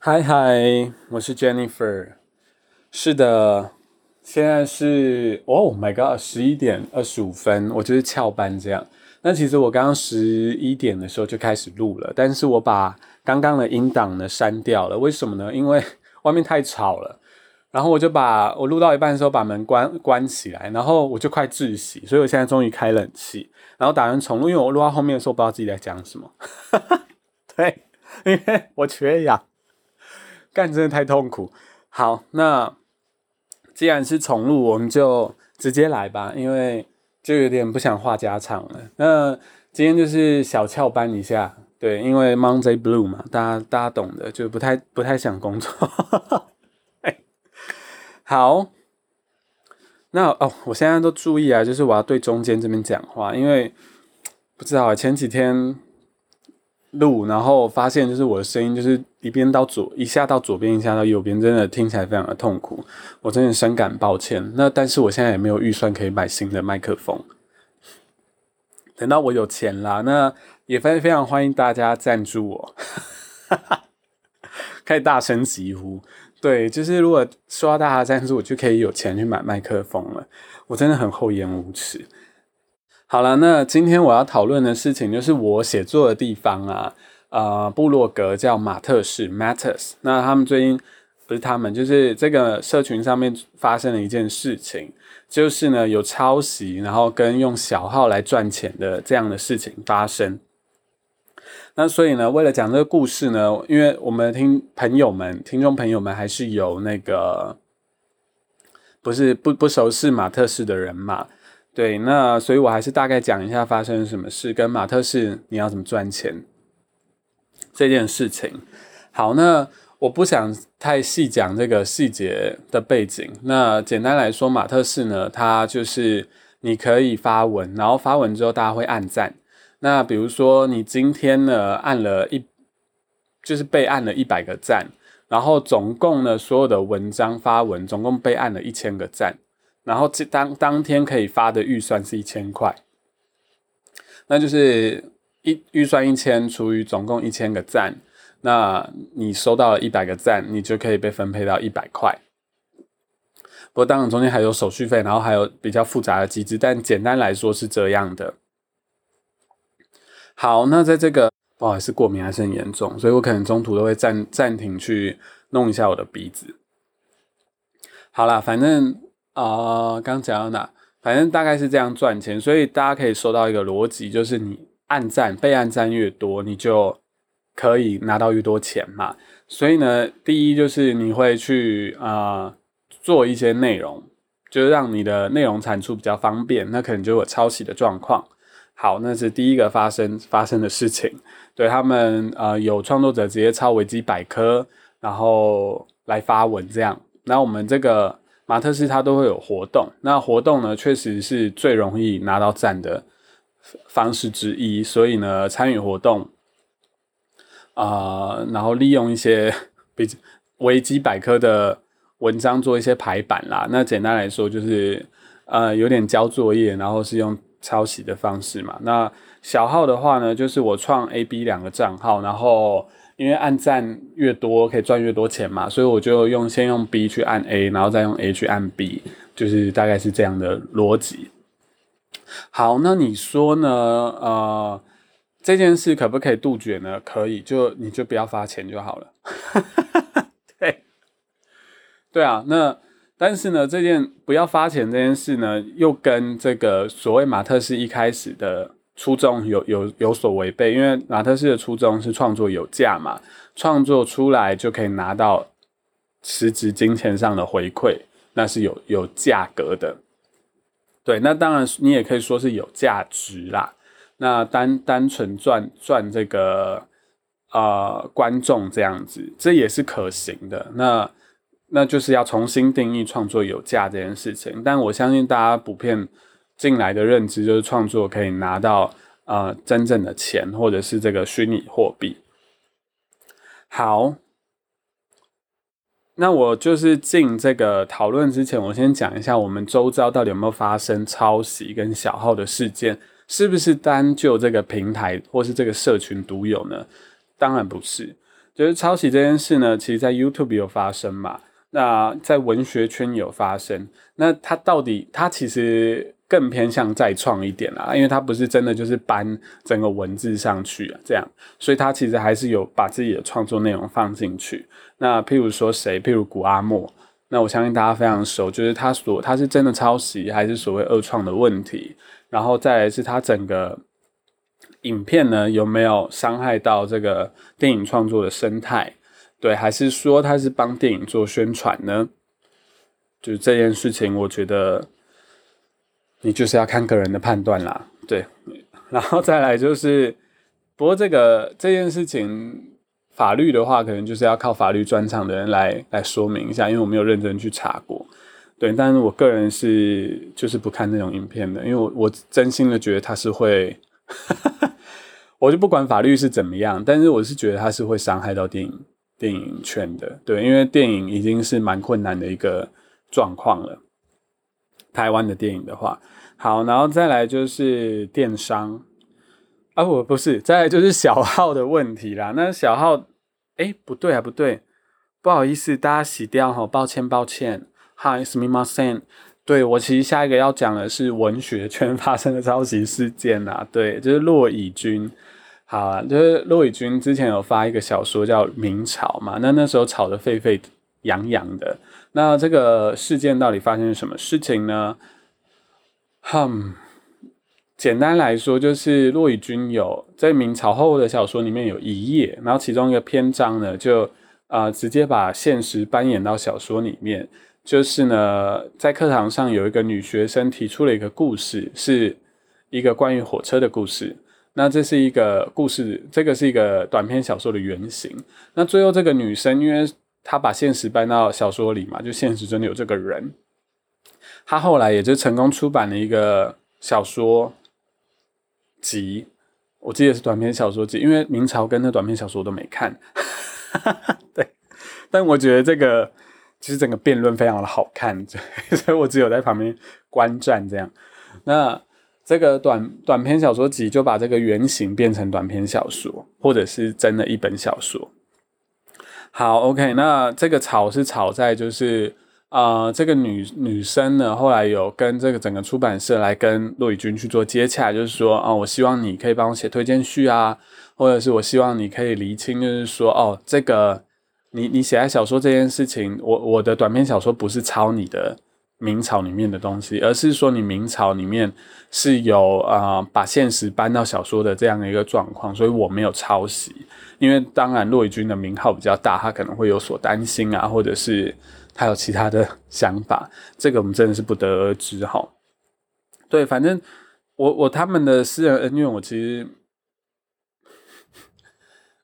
嗨嗨，我是 Jennifer。是的，现在是 Oh my God，十一点二十五分，我就是翘班这样。那其实我刚刚十一点的时候就开始录了，但是我把刚刚的音档呢删掉了。为什么呢？因为 外面太吵了。然后我就把我录到一半的时候把门关关起来，然后我就快窒息，所以我现在终于开冷气，然后打算重录，因为我录到后面的时候不知道自己在讲什么。对，因为我缺氧。干真的太痛苦。好，那既然是重录，我们就直接来吧，因为就有点不想话家常了。那今天就是小翘班一下，对，因为 Monday Blue 嘛，大家大家懂的，就不太不太想工作。好，那哦，我现在都注意啊，就是我要对中间这边讲话，因为不知道前几天。录，然后发现就是我的声音就是一边到左，一下到左边，一下到右边，真的听起来非常的痛苦，我真的深感抱歉。那但是我现在也没有预算可以买新的麦克风，等到我有钱啦，那也非非常欢迎大家赞助我，可以大声疾呼，对，就是如果说到大家赞助，我就可以有钱去买麦克风了。我真的很厚颜无耻。好了，那今天我要讨论的事情就是我写作的地方啊，呃，部落格叫马特市 （Matters）。那他们最近不是他们，就是这个社群上面发生了一件事情，就是呢有抄袭，然后跟用小号来赚钱的这样的事情发生。那所以呢，为了讲这个故事呢，因为我们听朋友们、听众朋友们还是有那个不是不不熟悉马特市的人嘛。对，那所以我还是大概讲一下发生什么事，跟马特市你要怎么赚钱这件事情。好，那我不想太细讲这个细节的背景。那简单来说，马特市呢，它就是你可以发文，然后发文之后大家会按赞。那比如说你今天呢按了一，就是被按了一百个赞，然后总共呢所有的文章发文总共被按了一千个赞。然后这当当天可以发的预算是一千块，那就是一预算一千除以总共一千个赞，那你收到了一百个赞，你就可以被分配到一百块。不过当然中间还有手续费，然后还有比较复杂的机制，但简单来说是这样的。好，那在这个不好意思过敏还是很严重，所以我可能中途都会暂暂停去弄一下我的鼻子。好啦，反正。啊，刚讲到哪？反正大概是这样赚钱，所以大家可以收到一个逻辑，就是你按赞被按赞越多，你就可以拿到越多钱嘛。所以呢，第一就是你会去啊做一些内容，就是让你的内容产出比较方便，那可能就有抄袭的状况。好，那是第一个发生发生的事情。对他们呃有创作者直接抄维基百科，然后来发文这样。那我们这个。马特斯他都会有活动，那活动呢，确实是最容易拿到赞的方式之一。所以呢，参与活动啊，然后利用一些比维基百科的文章做一些排版啦。那简单来说，就是呃，有点交作业，然后是用抄袭的方式嘛。那小号的话呢，就是我创 A、B 两个账号，然后。因为按赞越多可以赚越多钱嘛，所以我就用先用 B 去按 A，然后再用 A 去按 B，就是大概是这样的逻辑。好，那你说呢？呃，这件事可不可以杜绝呢？可以，就你就不要发钱就好了。对，对啊。那但是呢，这件不要发钱这件事呢，又跟这个所谓马特斯一开始的。初衷有有有所违背，因为马特式的初衷是创作有价嘛，创作出来就可以拿到实质金钱上的回馈，那是有有价格的。对，那当然你也可以说是有价值啦。那单单纯赚赚这个呃观众这样子，这也是可行的。那那就是要重新定义创作有价这件事情。但我相信大家普遍。进来的认知就是创作可以拿到呃真正的钱，或者是这个虚拟货币。好，那我就是进这个讨论之前，我先讲一下我们周遭到底有没有发生抄袭跟小号的事件，是不是单就这个平台或是这个社群独有呢？当然不是，就是抄袭这件事呢，其实在 YouTube 有发生嘛，那在文学圈有发生，那它到底它其实更偏向再创一点啦，因为它不是真的就是搬整个文字上去，这样，所以它其实还是有把自己的创作内容放进去。那譬如说谁，譬如古阿莫，那我相信大家非常熟，就是他所他是真的抄袭还是所谓二创的问题，然后再来是他整个。影片呢有没有伤害到这个电影创作的生态？对，还是说他是帮电影做宣传呢？就是这件事情，我觉得你就是要看个人的判断啦。对，然后再来就是，不过这个这件事情法律的话，可能就是要靠法律专长的人来来说明一下，因为我没有认真去查过。对，但是我个人是就是不看那种影片的，因为我我真心的觉得他是会。我就不管法律是怎么样，但是我是觉得它是会伤害到电影电影圈的，对，因为电影已经是蛮困难的一个状况了。台湾的电影的话，好，然后再来就是电商啊，我不是，再来就是小号的问题啦。那小号，哎，不对啊，不对，不好意思，大家洗掉哈，抱歉抱歉，Hi, s m i m a s e n 对我其实下一个要讲的是文学圈发生的抄袭事件啊，对，就是骆以军。好啊，就是骆以军之前有发一个小说叫《明朝》嘛，那那时候吵得沸沸扬扬的。那这个事件到底发生了什么事情呢？哼，简单来说，就是骆以军有在明朝后的小说里面有一页，然后其中一个篇章呢，就啊直接把现实搬演到小说里面。就是呢，在课堂上有一个女学生提出了一个故事，是一个关于火车的故事。那这是一个故事，这个是一个短篇小说的原型。那最后这个女生，因为他把现实搬到小说里嘛，就现实真的有这个人。他后来也就成功出版了一个小说集，我记得是短篇小说集，因为明朝跟那短篇小说我都没看。对，但我觉得这个。其实整个辩论非常的好看，所以我只有在旁边观战这样。那这个短短篇小说集就把这个原型变成短篇小说，或者是真的一本小说。好，OK，那这个吵是吵在就是啊，这个女女生呢后来有跟这个整个出版社来跟骆以军去做接洽，就是说啊，我希望你可以帮我写推荐序啊，或者是我希望你可以厘清，就是说哦这个。你你写在小说这件事情，我我的短篇小说不是抄你的明朝里面的东西，而是说你明朝里面是有啊把现实搬到小说的这样的一个状况，所以我没有抄袭。因为当然骆以军的名号比较大，他可能会有所担心啊，或者是他有其他的 想法，这个我们真的是不得而知哈。对，反正我我他们的私人恩怨，我其实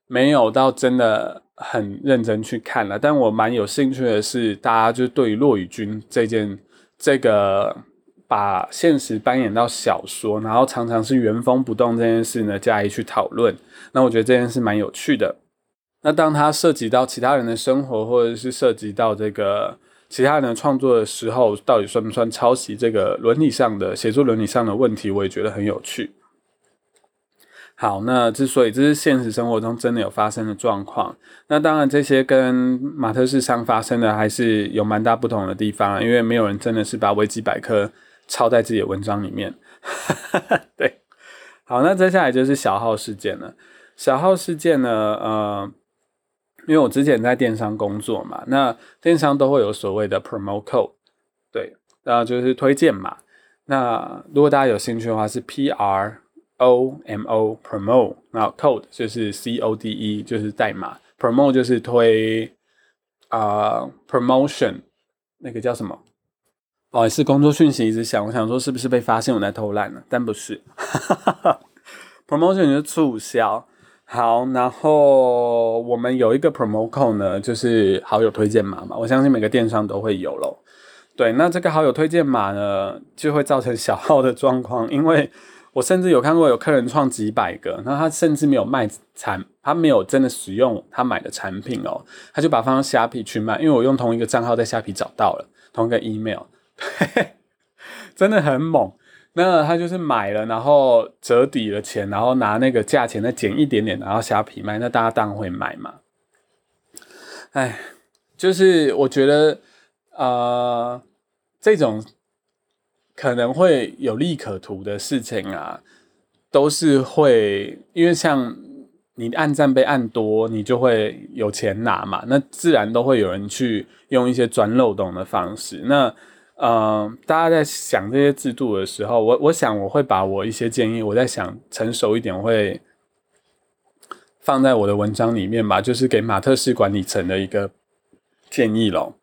没有到真的。很认真去看了，但我蛮有兴趣的是，大家就对于骆以军这件这个把现实扮演到小说，然后常常是原封不动这件事呢，加以去讨论。那我觉得这件事蛮有趣的。那当它涉及到其他人的生活，或者是涉及到这个其他人的创作的时候，到底算不算抄袭？这个伦理上的写作伦理上的问题，我也觉得很有趣。好，那之所以这是现实生活中真的有发生的状况，那当然这些跟马特市上发生的还是有蛮大不同的地方，因为没有人真的是把维基百科抄在自己的文章里面。对，好，那接下来就是小号事件了。小号事件呢，呃，因为我之前在电商工作嘛，那电商都会有所谓的 promo code，对，然后就是推荐码。那如果大家有兴趣的话，是 PR。O M O promote，然后 code 就是 C O D E，就是代码。promote 就是推啊 promotion，那个叫什么？哦，是工作讯息一直响，我想说是不是被发现我在偷懒了？但不是。promotion 就是促销。好，然后我们有一个 promote code 呢，就是好友推荐码嘛。我相信每个电商都会有咯。对，那这个好友推荐码呢，就会造成小号的状况，因为。我甚至有看过有客人创几百个，那他甚至没有卖产，他没有真的使用他买的产品哦，他就把放到虾皮去卖，因为我用同一个账号在虾皮找到了同一个 email，真的很猛。那他就是买了，然后折抵了钱，然后拿那个价钱再减一点点，然后虾皮卖，那大家当然会买嘛。哎，就是我觉得，呃，这种可能会有利可图的事情啊，都是会因为像你按赞被按多，你就会有钱拿嘛，那自然都会有人去用一些钻漏洞的方式。那，呃，大家在想这些制度的时候，我我想我会把我一些建议，我在想成熟一点会。放在我的文章里面吧，就是给马特式管理层的一个建议咯。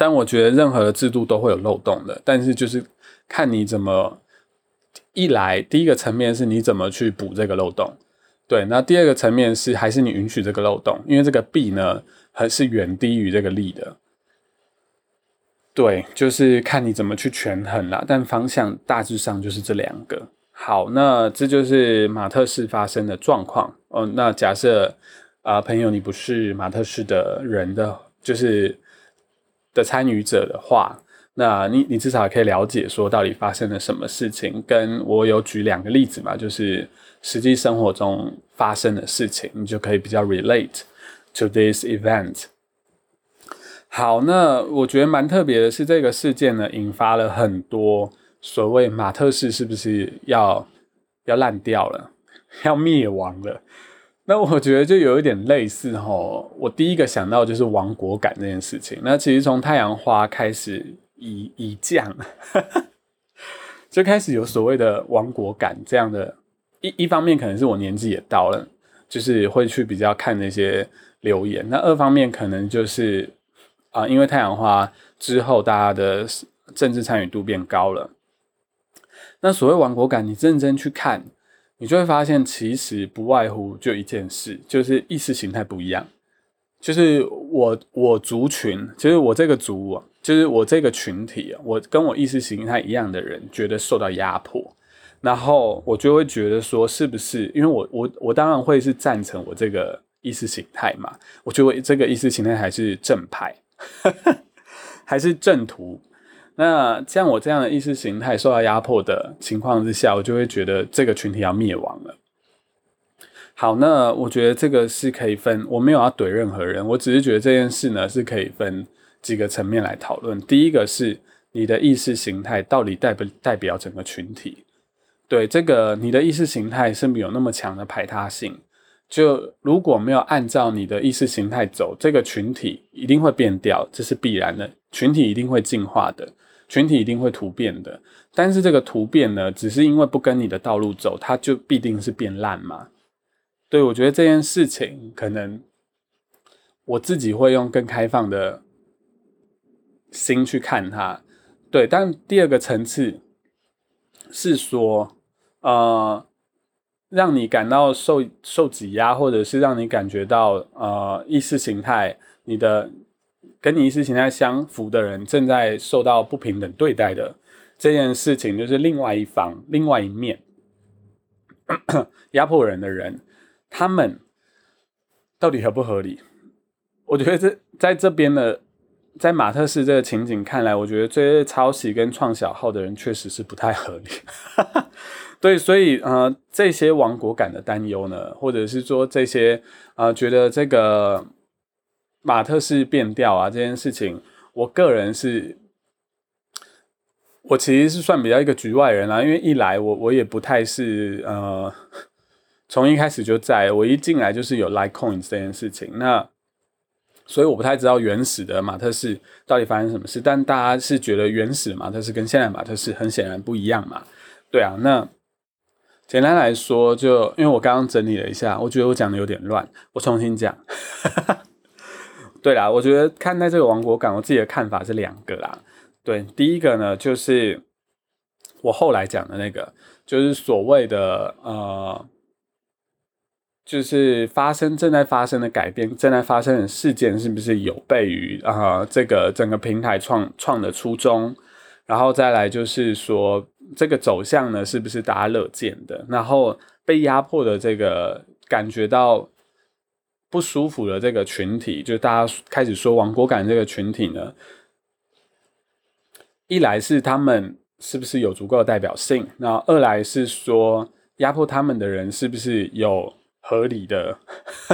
但我觉得任何制度都会有漏洞的，但是就是看你怎么一来，第一个层面是你怎么去补这个漏洞，对。那第二个层面是还是你允许这个漏洞，因为这个弊呢还是远低于这个利的，对，就是看你怎么去权衡啦。但方向大致上就是这两个。好，那这就是马特式发生的状况。哦，那假设啊，朋友，你不是马特式的人的，就是的参与者的话，那你你至少可以了解说到底发生了什么事情。跟我有举两个例子嘛，就是实际生活中发生的事情，你就可以比较 relate to this event。好，那我觉得蛮特别的是，这个事件呢，引发了很多。所谓马特式是不是要要烂掉了，要灭亡了？那我觉得就有一点类似吼。我第一个想到就是亡国感这件事情。那其实从太阳花开始已已降，就开始有所谓的亡国感这样的。一一方面可能是我年纪也到了，就是会去比较看那些留言。那二方面可能就是啊，因为太阳花之后，大家的政治参与度变高了。那所谓亡国感，你认真去看，你就会发现，其实不外乎就一件事，就是意识形态不一样。就是我我族群，就是我这个族，就是我这个群体，我跟我意识形态一样的人，觉得受到压迫，然后我就会觉得说，是不是？因为我我我当然会是赞成我这个意识形态嘛，我觉得这个意识形态还是正派，还是正途。那像我这样的意识形态受到压迫的情况之下，我就会觉得这个群体要灭亡了。好，那我觉得这个是可以分，我没有要怼任何人，我只是觉得这件事呢是可以分几个层面来讨论。第一个是你的意识形态到底代不代表整个群体？对，这个你的意识形态是不是有那么强的排他性？就如果没有按照你的意识形态走，这个群体一定会变掉，这是必然的，群体一定会进化的。群体一定会突变的，但是这个突变呢，只是因为不跟你的道路走，它就必定是变烂嘛？对，我觉得这件事情可能我自己会用更开放的心去看它。对，但第二个层次是说，呃，让你感到受受挤压，或者是让你感觉到呃意识形态你的。跟你意识形态相符的人正在受到不平等对待的这件事情，就是另外一方、另外一面 压迫人的人，他们到底合不合理？我觉得这在这边的，在马特市这个情景看来，我觉得这些抄袭跟创小号的人确实是不太合理。对，所以呃，这些亡国感的担忧呢，或者是说这些呃，觉得这个。马特式变调啊，这件事情，我个人是，我其实是算比较一个局外人啦，因为一来我我也不太是呃，从一开始就在我一进来就是有 like coins 这件事情，那所以我不太知道原始的马特式到底发生什么事，但大家是觉得原始马特式跟现在马特式很显然不一样嘛，对啊，那简单来说，就因为我刚刚整理了一下，我觉得我讲的有点乱，我重新讲。对啦，我觉得看待这个亡国感，我自己的看法是两个啦。对，第一个呢，就是我后来讲的那个，就是所谓的呃，就是发生正在发生的改变，正在发生的事件，是不是有悖于啊这个整个平台创创的初衷？然后再来就是说，这个走向呢，是不是大家乐见的？然后被压迫的这个感觉到。不舒服的这个群体，就大家开始说亡国感这个群体呢，一来是他们是不是有足够的代表性，那二来是说压迫他们的人是不是有合理的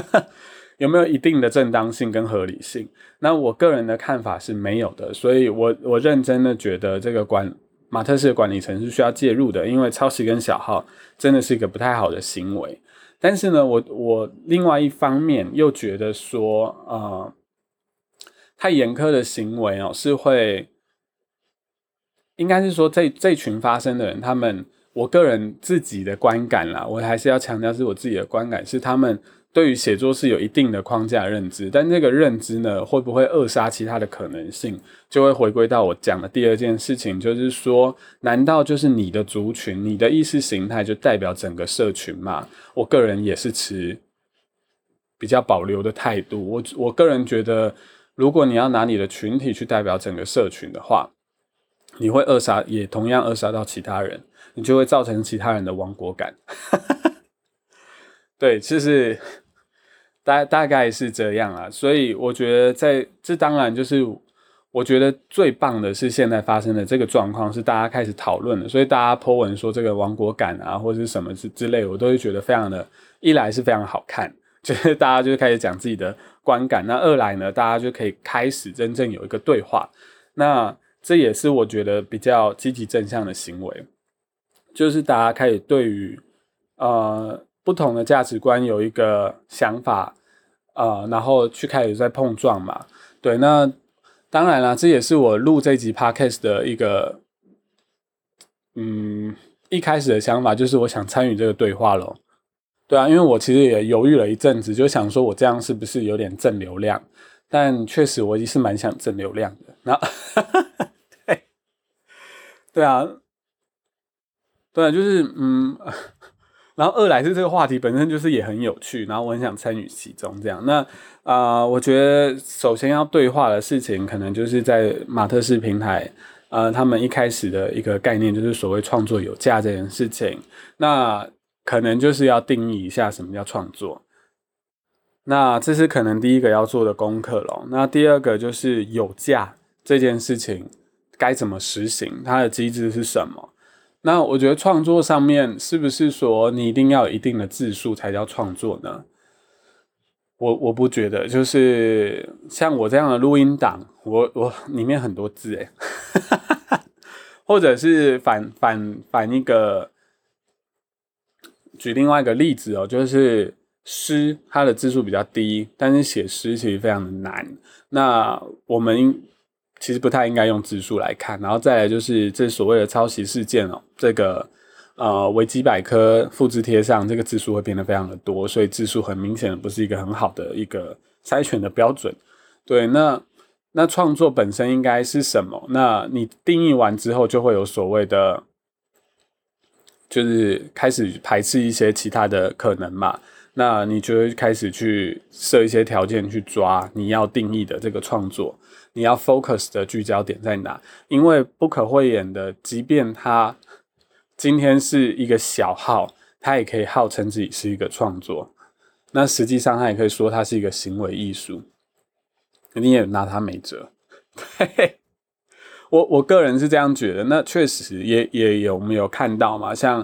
有没有一定的正当性跟合理性？那我个人的看法是没有的，所以我我认真的觉得这个管马特式的管理层是需要介入的，因为抄袭跟小号真的是一个不太好的行为。但是呢，我我另外一方面又觉得说，呃，太严苛的行为哦，是会，应该是说这这群发生的人，他们我个人自己的观感啦，我还是要强调是我自己的观感，是他们。对于写作是有一定的框架认知，但这个认知呢，会不会扼杀其他的可能性，就会回归到我讲的第二件事情，就是说，难道就是你的族群、你的意识形态就代表整个社群吗？我个人也是持比较保留的态度。我我个人觉得，如果你要拿你的群体去代表整个社群的话，你会扼杀，也同样扼杀到其他人，你就会造成其他人的亡国感。对，就是。大大概是这样啊，所以我觉得在这当然就是我觉得最棒的是现在发生的这个状况是大家开始讨论了，所以大家 po 文说这个亡国感啊或者是什么之之类，我都会觉得非常的，一来是非常好看，就是大家就开始讲自己的观感，那二来呢，大家就可以开始真正有一个对话，那这也是我觉得比较积极正向的行为，就是大家开始对于呃。不同的价值观有一个想法，呃，然后去开始在碰撞嘛。对，那当然了，这也是我录这集 podcast 的一个，嗯，一开始的想法就是我想参与这个对话咯。对啊，因为我其实也犹豫了一阵子，就想说我这样是不是有点正流量？但确实我也是蛮想正流量的。那，对，对啊，对啊，就是嗯。然后二来是这个话题本身就是也很有趣，然后我很想参与其中。这样，那啊，我觉得首先要对话的事情，可能就是在马特式平台，呃，他们一开始的一个概念就是所谓创作有价这件事情。那可能就是要定义一下什么叫创作。那这是可能第一个要做的功课咯。那第二个就是有价这件事情该怎么实行，它的机制是什么？那我觉得创作上面是不是说你一定要有一定的字数才叫创作呢？我我不觉得，就是像我这样的录音档，我我里面很多字诶，或者是反反反一个，举另外一个例子哦，就是诗，它的字数比较低，但是写诗其实非常的难。那我们。其实不太应该用字数来看，然后再来就是这所谓的抄袭事件哦，这个呃维基百科复制贴上，这个字数会变得非常的多，所以字数很明显的不是一个很好的一个筛选的标准。对，那那创作本身应该是什么？那你定义完之后，就会有所谓的，就是开始排斥一些其他的可能嘛？那你就会开始去设一些条件去抓你要定义的这个创作。你要 focus 的聚焦点在哪？因为不可讳言的，即便他今天是一个小号，他也可以号称自己是一个创作。那实际上他也可以说他是一个行为艺术，你也拿他没辙。我我个人是这样觉得。那确实也也有没有看到嘛？像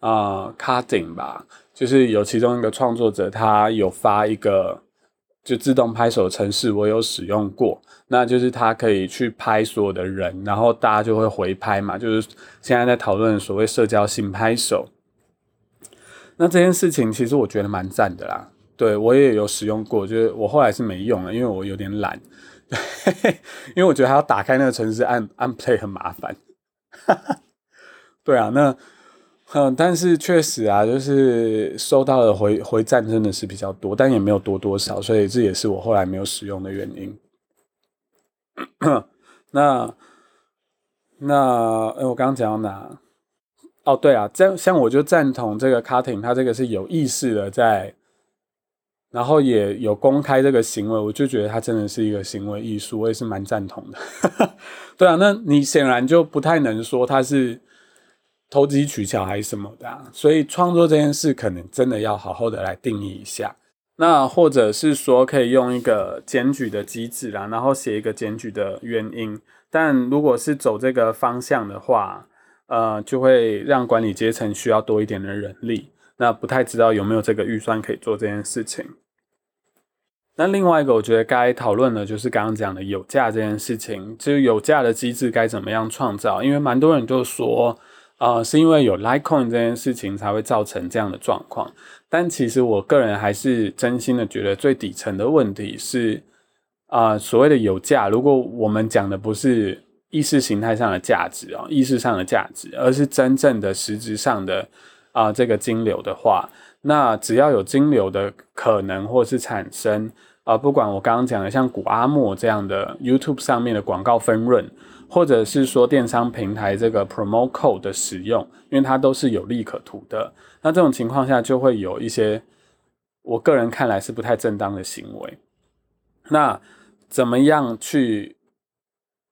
啊，cutting 吧，就是有其中一个创作者，他有发一个。就自动拍手程式，我有使用过，那就是它可以去拍所有的人，然后大家就会回拍嘛。就是现在在讨论所谓社交性拍手，那这件事情其实我觉得蛮赞的啦。对我也有使用过，就是我后来是没用了，因为我有点懒，因为我觉得还要打开那个程式按按 play 很麻烦。对啊，那。嗯，但是确实啊，就是收到的回回赞真的是比较多，但也没有多多少，所以这也是我后来没有使用的原因。那那哎，我刚刚讲到哪？哦，对啊，这样像我就赞同这个 cutting，他这个是有意识的在，然后也有公开这个行为，我就觉得他真的是一个行为艺术，我也是蛮赞同的。对啊，那你显然就不太能说他是。投机取巧还是什么的，所以创作这件事可能真的要好好的来定义一下。那或者是说可以用一个检举的机制啦，然后写一个检举的原因。但如果是走这个方向的话，呃，就会让管理阶层需要多一点的人力。那不太知道有没有这个预算可以做这件事情。那另外一个，我觉得该讨论的，就是刚刚讲的有价这件事情，就是有价的机制该怎么样创造？因为蛮多人就说，呃，是因为有 Litecoin 这件事情才会造成这样的状况。但其实我个人还是真心的觉得，最底层的问题是，啊，所谓的有价，如果我们讲的不是意识形态上的价值啊，意识上的价值，而是真正的实质上的啊这个金流的话。那只要有金流的可能或是产生，啊，不管我刚刚讲的像古阿莫这样的 YouTube 上面的广告分润，或者是说电商平台这个 Promo Code 的使用，因为它都是有利可图的。那这种情况下就会有一些，我个人看来是不太正当的行为。那怎么样去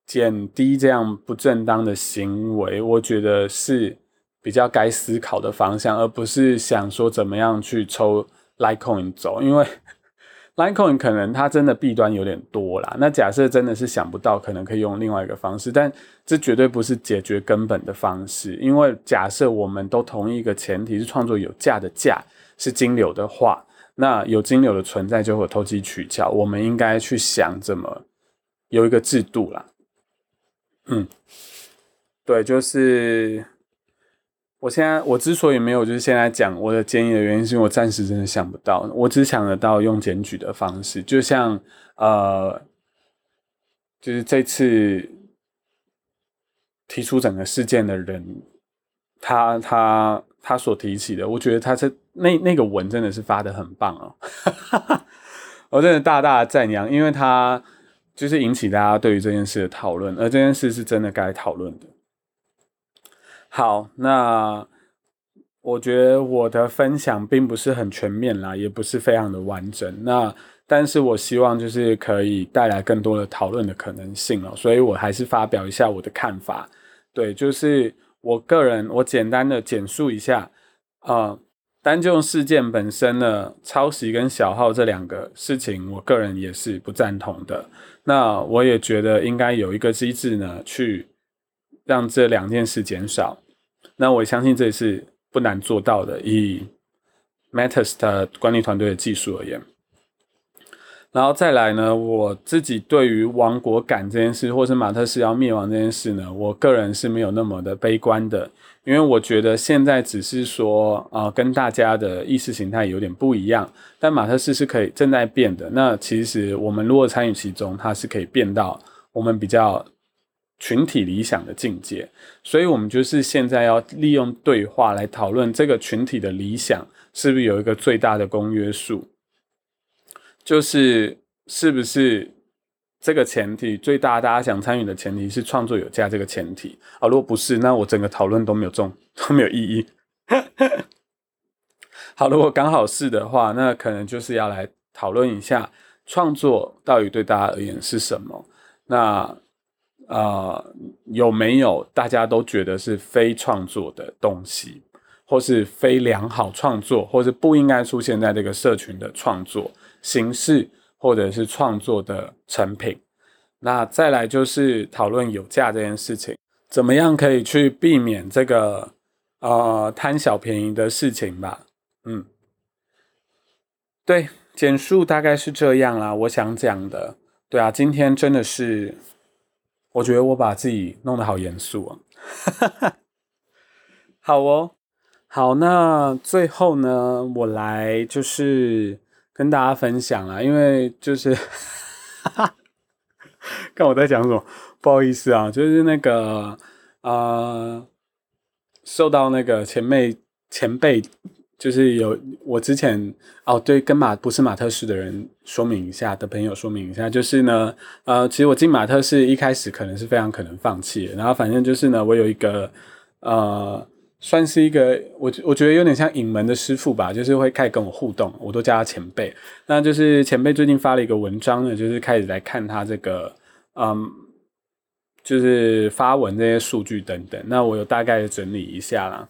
减低这样不正当的行为？我觉得是。比较该思考的方向，而不是想说怎么样去抽 Litecoin 走，因为 Litecoin 可能它真的弊端有点多啦。那假设真的是想不到，可能可以用另外一个方式，但这绝对不是解决根本的方式。因为假设我们都同一个前提是创作有价的价是金流的话，那有金流的存在就会投机取巧。我们应该去想怎么有一个制度啦。嗯，对，就是。我现在我之所以没有就是现在讲我的建议的原因，是因为我暂时真的想不到，我只想得到用检举的方式，就像呃，就是这次提出整个事件的人，他他他所提起的，我觉得他这那那个文真的是发的很棒哦，我真的大大的赞扬，因为他就是引起大家对于这件事的讨论，而这件事是真的该讨论的。好，那我觉得我的分享并不是很全面啦，也不是非常的完整。那但是我希望就是可以带来更多的讨论的可能性哦，所以我还是发表一下我的看法。对，就是我个人，我简单的简述一下啊，单就事件本身呢，抄袭跟小号这两个事情，我个人也是不赞同的。那我也觉得应该有一个机制呢，去让这两件事减少。那我相信这是不难做到的，以 mattes 的管理团队的技术而言。然后再来呢，我自己对于亡国感这件事，或是马特斯要灭亡这件事呢，我个人是没有那么的悲观的，因为我觉得现在只是说啊，跟大家的意识形态有点不一样，但马特斯是可以正在变的。那其实我们如果参与其中，它是可以变到我们比较。群体理想的境界，所以我们就是现在要利用对话来讨论这个群体的理想是不是有一个最大的公约数，就是是不是这个前提最大，大家想参与的前提是创作有价这个前提啊？如果不是，那我整个讨论都没有中，都没有意义。好，如果刚好是的话，那可能就是要来讨论一下创作到底对大家而言是什么。那呃，有没有大家都觉得是非创作的东西，或是非良好创作，或是不应该出现在这个社群的创作形式，或者是创作的成品？那再来就是讨论有价这件事情，怎么样可以去避免这个呃贪小便宜的事情吧？嗯，对，简述大概是这样啦。我想讲的，对啊，今天真的是。我觉得我把自己弄得好严肃啊！好哦，好，那最后呢，我来就是跟大家分享啊，因为就是，看我在讲什么，不好意思啊，就是那个呃，受到那个前辈前辈。就是有我之前哦，对，跟马不是马特氏的人说明一下的朋友说明一下，就是呢，呃，其实我进马特氏一开始可能是非常可能放弃，然后反正就是呢，我有一个呃，算是一个我我觉得有点像隐门的师傅吧，就是会开始跟我互动，我都叫他前辈。那就是前辈最近发了一个文章呢，就是开始来看他这个嗯，就是发文这些数据等等，那我有大概整理一下啦。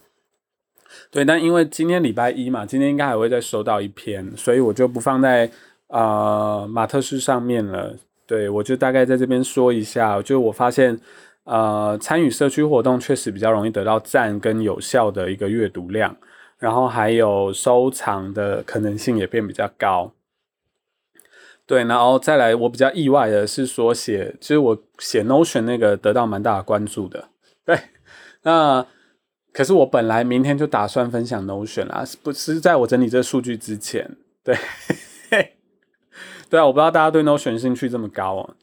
对，但因为今天礼拜一嘛，今天应该还会再收到一篇，所以我就不放在呃马特斯上面了。对我就大概在这边说一下，就我发现呃参与社区活动确实比较容易得到赞跟有效的一个阅读量，然后还有收藏的可能性也变比较高。对，然后再来，我比较意外的是说写，就是我写 Notion 那个得到蛮大的关注的。对，那可是我本来明天就打算分享 Notion 啊，不是在我整理这个数据之前。对，对啊，我不知道大家对 Notion 兴趣这么高啊。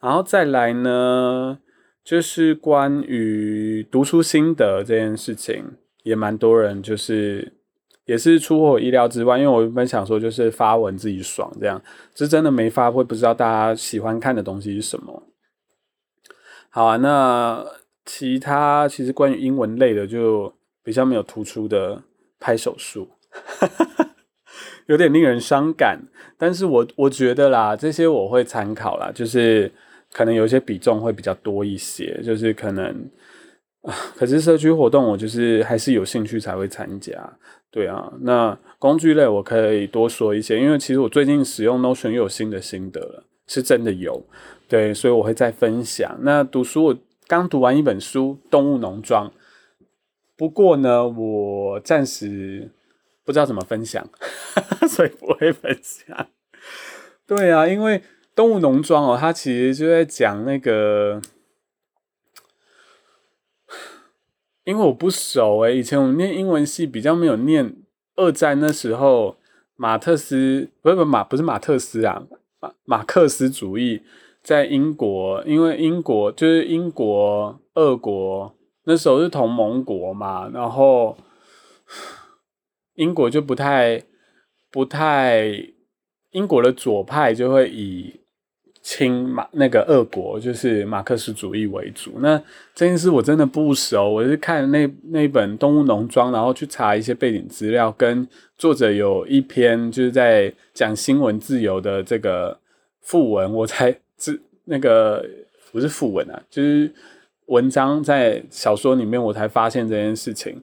然后再来呢，就是关于读书心得这件事情，也蛮多人就是。也是出乎我意料之外，因为我原本想说就是发文自己爽这样，是真的没发会不知道大家喜欢看的东西是什么。好啊，那其他其实关于英文类的就比较没有突出的拍手术，有点令人伤感。但是我我觉得啦，这些我会参考啦，就是可能有一些比重会比较多一些，就是可能啊，可是社区活动我就是还是有兴趣才会参加。对啊，那工具类我可以多说一些，因为其实我最近使用 Notion 又有新的心得了，是真的有。对，所以我会再分享。那读书，我刚读完一本书《动物农庄》，不过呢，我暂时不知道怎么分享，所以不会分享。对啊，因为《动物农庄》哦，它其实就在讲那个。因为我不熟诶，以前我们念英文系比较没有念二战那时候马特斯不是不是马不是马特斯啊马马克思主义在英国，因为英国就是英国、俄国那时候是同盟国嘛，然后英国就不太不太英国的左派就会以。亲马那个俄国就是马克思主义为主，那这件事我真的不熟，我是看那那本《动物农庄》，然后去查一些背景资料，跟作者有一篇就是在讲新闻自由的这个副文，我才是那个不是副文啊，就是文章在小说里面，我才发现这件事情。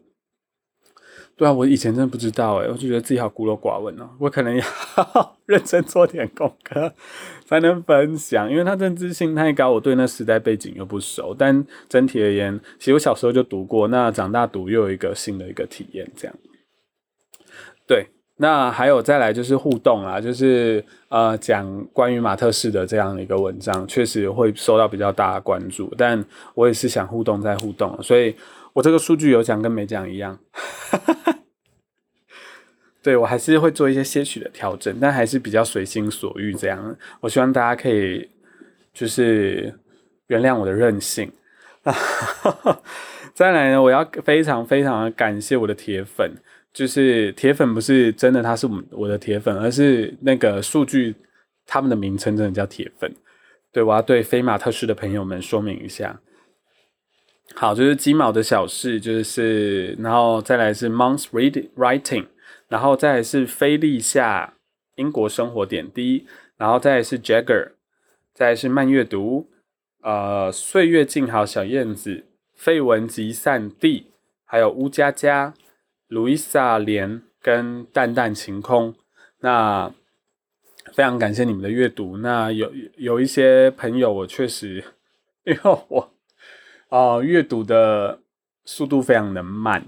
对啊，我以前真的不知道哎，我就觉得自己好孤陋寡闻哦，我可能要 认真做点功课才能分享，因为他政治性太高，我对那时代背景又不熟。但整体而言，其实我小时候就读过，那长大读又有一个新的一个体验，这样。那还有再来就是互动啦，就是呃讲关于马特式的这样的一个文章，确实会受到比较大的关注，但我也是想互动再互动，所以。我这个数据有讲跟没讲一样，对我还是会做一些些许的调整，但还是比较随心所欲这样。我希望大家可以就是原谅我的任性。再来呢，我要非常非常的感谢我的铁粉，就是铁粉不是真的他是我我的铁粉，而是那个数据他们的名称真的叫铁粉。对我要对飞马特斯的朋友们说明一下。好，就是鸡毛的小事，就是，然后再来是 Month Reading Writing，然后再来是菲利夏英国生活点滴，然后再来是 Jagger，再是慢阅读，呃，岁月静好小燕子，废文集散地，还有乌佳佳、卢伊萨莲跟淡淡晴空。那非常感谢你们的阅读。那有有一些朋友，我确实 因为我。哦，阅读的速度非常的慢，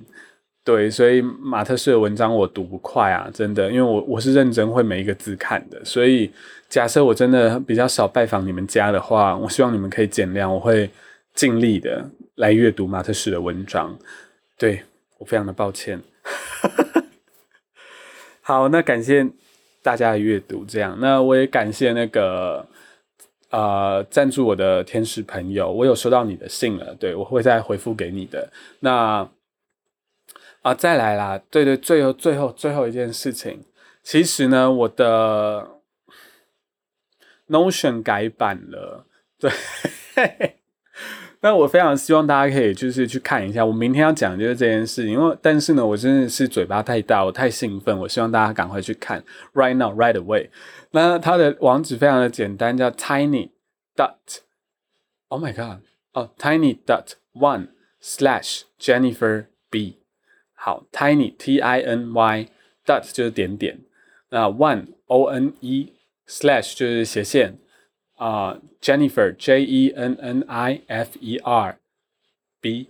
对，所以马特式的文章我读不快啊，真的，因为我我是认真会每一个字看的，所以假设我真的比较少拜访你们家的话，我希望你们可以见谅，我会尽力的来阅读马特式的文章，对我非常的抱歉。好，那感谢大家的阅读，这样，那我也感谢那个。呃，赞助我的天使朋友，我有收到你的信了，对我会再回复给你的。那啊，再来啦，对对，最后最后最后一件事情，其实呢，我的 Notion 改版了，对，那我非常希望大家可以就是去看一下。我明天要讲就是这件事，因为但是呢，我真的是嘴巴太大，我太兴奋，我希望大家赶快去看，right now, right away。那它的网址非常的简单，叫 tiny dot，oh my god，哦，tiny dot one slash Jennifer B，好，tiny T I N Y dot 就是点点，那 one O N E slash 就是斜线啊，Jennifer J E N N I F E R B，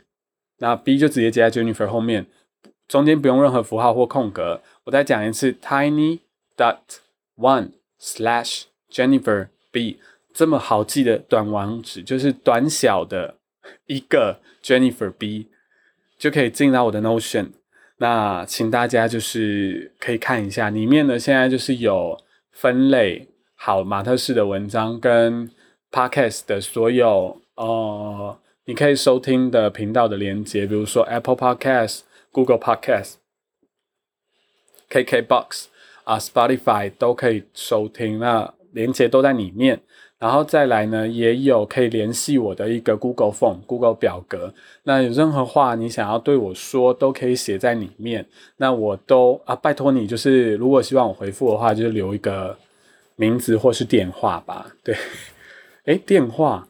那 B 就直接接在 Jennifer 后面，中间不用任何符号或空格。我再讲一次，tiny dot one。slash Jennifer B 这么好记的短网址，就是短小的一个 Jennifer B 就可以进到我的 Notion。那请大家就是可以看一下，里面呢现在就是有分类好马特式的文章跟 Podcast 的所有呃你可以收听的频道的连接，比如说 Apple Podcast、Google Podcast、KKBox 啊 Spotify 都可以收听，那连接都在里面。然后再来呢，也有可以联系我的一个 Google Form、Google 表格。那有任何话你想要对我说，都可以写在里面。那我都啊，拜托你，就是如果希望我回复的话，就是留一个名字或是电话吧。对，诶，电话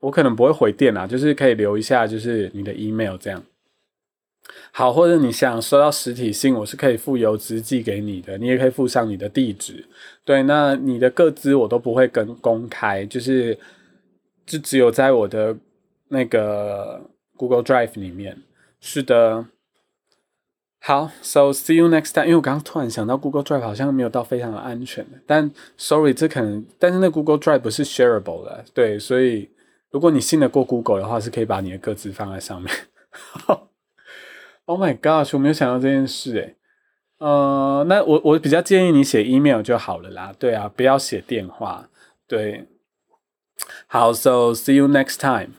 我可能不会回电啊，就是可以留一下，就是你的 email 这样。好，或者你想收到实体信，我是可以付邮资寄给你的，你也可以附上你的地址。对，那你的个资我都不会跟公开，就是就只有在我的那个 Google Drive 里面。是的，好，So see you next time。因为我刚刚突然想到 Google Drive 好像没有到非常的安全，但 Sorry，这可能，但是那 Google Drive 不是 shareable 的，对，所以如果你信得过 Google 的话，是可以把你的个资放在上面。Oh my gosh！我没有想到这件事诶。呃，那我我比较建议你写 email 就好了啦。对啊，不要写电话。对，好，So see you next time。